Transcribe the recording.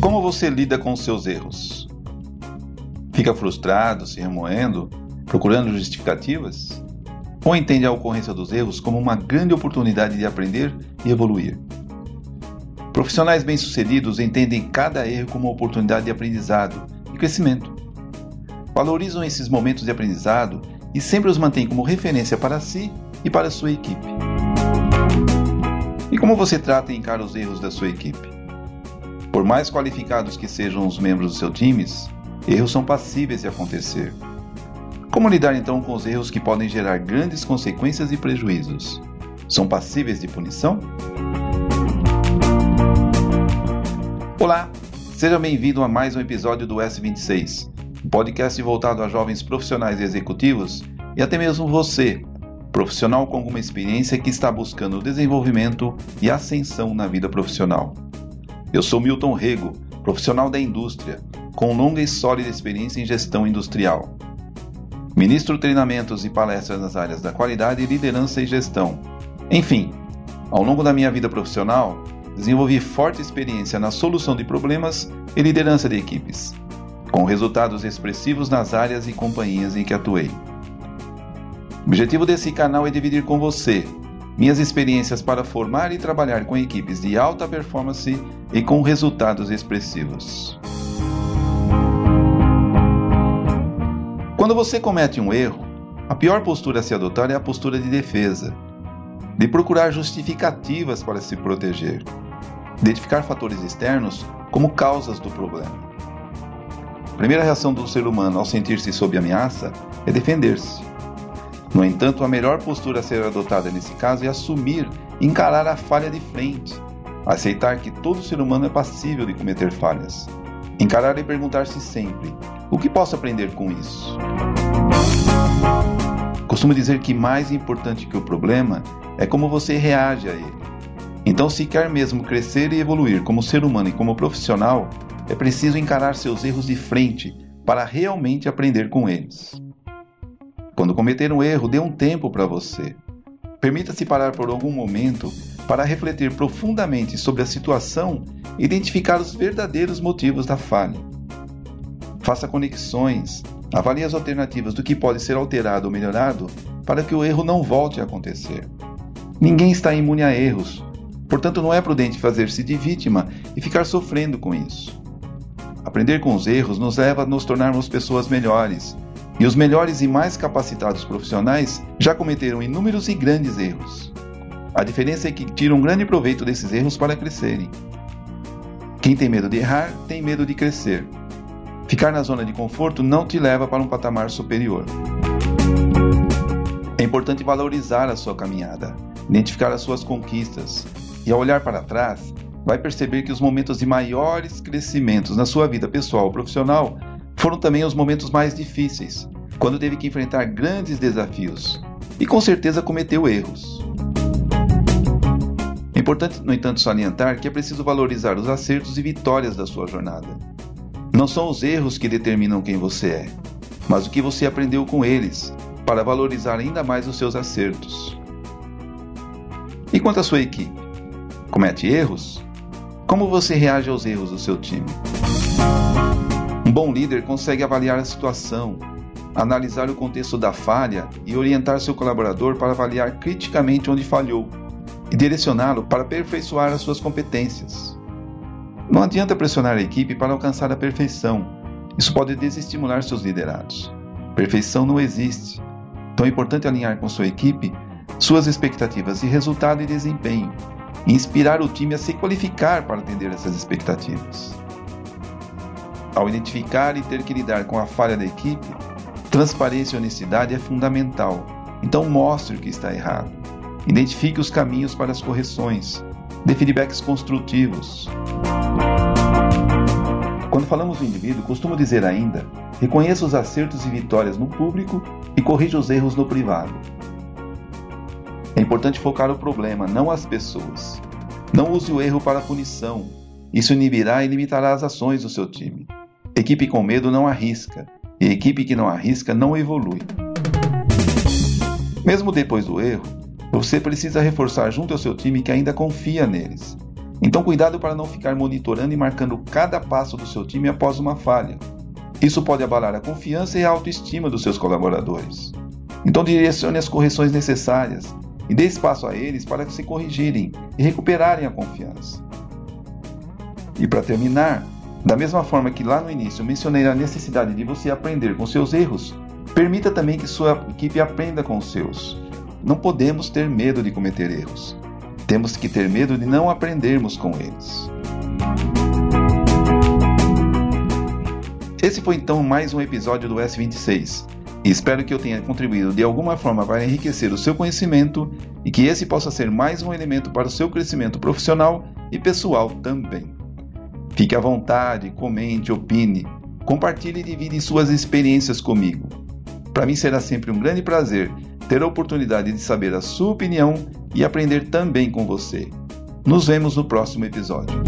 Como você lida com seus erros? Fica frustrado, se remoendo, procurando justificativas? Ou entende a ocorrência dos erros como uma grande oportunidade de aprender e evoluir? Profissionais bem-sucedidos entendem cada erro como uma oportunidade de aprendizado e crescimento. Valorizam esses momentos de aprendizado e sempre os mantêm como referência para si e para sua equipe. E como você trata e encara os erros da sua equipe? Por mais qualificados que sejam os membros dos seus times, erros são passíveis de acontecer. Como lidar então com os erros que podem gerar grandes consequências e prejuízos? São passíveis de punição? Olá, seja bem-vindo a mais um episódio do S26, um podcast voltado a jovens profissionais e executivos e até mesmo você, profissional com alguma experiência que está buscando desenvolvimento e ascensão na vida profissional. Eu sou Milton Rego, profissional da indústria, com longa e sólida experiência em gestão industrial. Ministro treinamentos e palestras nas áreas da qualidade, liderança e gestão. Enfim, ao longo da minha vida profissional, desenvolvi forte experiência na solução de problemas e liderança de equipes, com resultados expressivos nas áreas e companhias em que atuei. O objetivo desse canal é dividir com você minhas experiências para formar e trabalhar com equipes de alta performance e com resultados expressivos. Quando você comete um erro, a pior postura a se adotar é a postura de defesa, de procurar justificativas para se proteger, identificar fatores externos como causas do problema. A primeira reação do ser humano ao sentir-se sob ameaça é defender-se. No entanto, a melhor postura a ser adotada nesse caso é assumir encarar a falha de frente, aceitar que todo ser humano é passível de cometer falhas, encarar e perguntar-se sempre: o que posso aprender com isso? Costumo dizer que mais importante que o problema é como você reage a ele. Então, se quer mesmo crescer e evoluir como ser humano e como profissional, é preciso encarar seus erros de frente para realmente aprender com eles. Quando cometer um erro, dê um tempo para você. Permita-se parar por algum momento para refletir profundamente sobre a situação e identificar os verdadeiros motivos da falha. Faça conexões, avalie as alternativas do que pode ser alterado ou melhorado para que o erro não volte a acontecer. Ninguém está imune a erros, Portanto, não é prudente fazer-se de vítima e ficar sofrendo com isso. Aprender com os erros nos leva a nos tornarmos pessoas melhores, e os melhores e mais capacitados profissionais já cometeram inúmeros e grandes erros. A diferença é que tiram grande proveito desses erros para crescerem. Quem tem medo de errar tem medo de crescer. Ficar na zona de conforto não te leva para um patamar superior. É importante valorizar a sua caminhada, identificar as suas conquistas, e ao olhar para trás, vai perceber que os momentos de maiores crescimentos na sua vida pessoal ou profissional foram também os momentos mais difíceis, quando teve que enfrentar grandes desafios e com certeza cometeu erros. É importante, no entanto, salientar que é preciso valorizar os acertos e vitórias da sua jornada. Não são os erros que determinam quem você é, mas o que você aprendeu com eles, para valorizar ainda mais os seus acertos. E quanto à sua equipe? comete erros? Como você reage aos erros do seu time? Um bom líder consegue avaliar a situação, analisar o contexto da falha e orientar seu colaborador para avaliar criticamente onde falhou e direcioná-lo para aperfeiçoar as suas competências. Não adianta pressionar a equipe para alcançar a perfeição. Isso pode desestimular seus liderados. Perfeição não existe. Então é importante alinhar com sua equipe suas expectativas de resultado e desempenho e inspirar o time a se qualificar para atender essas expectativas. Ao identificar e ter que lidar com a falha da equipe, transparência e honestidade é fundamental. Então mostre o que está errado. Identifique os caminhos para as correções. Dê feedbacks construtivos. Quando falamos do indivíduo, costumo dizer ainda: reconheça os acertos e vitórias no público e corrija os erros no privado. É importante focar o problema, não as pessoas. Não use o erro para punição. Isso inibirá e limitará as ações do seu time. Equipe com medo não arrisca, e equipe que não arrisca não evolui. Mesmo depois do erro, Você precisa reforçar junto ao seu time que ainda confia neles. Então, cuidado para não ficar monitorando e marcando cada passo do seu time após uma falha. Isso pode abalar a confiança e a autoestima dos seus colaboradores. Então, direcione as correções necessárias e dê espaço a eles para se corrigirem e recuperarem a confiança. E para terminar, da mesma forma que lá no início mencionei a necessidade de você aprender com seus erros, permita também que sua equipe aprenda com os seus. Não podemos ter medo de cometer erros. Temos que ter medo de não aprendermos com eles. Esse foi então mais um episódio do S26. E espero que eu tenha contribuído de alguma forma para enriquecer o seu conhecimento e que esse possa ser mais um elemento para o seu crescimento profissional e pessoal também. Fique à vontade, comente, opine, compartilhe e divide suas experiências comigo. Para mim será sempre um grande prazer ter a oportunidade de saber a sua opinião e aprender também com você. Nos vemos no próximo episódio.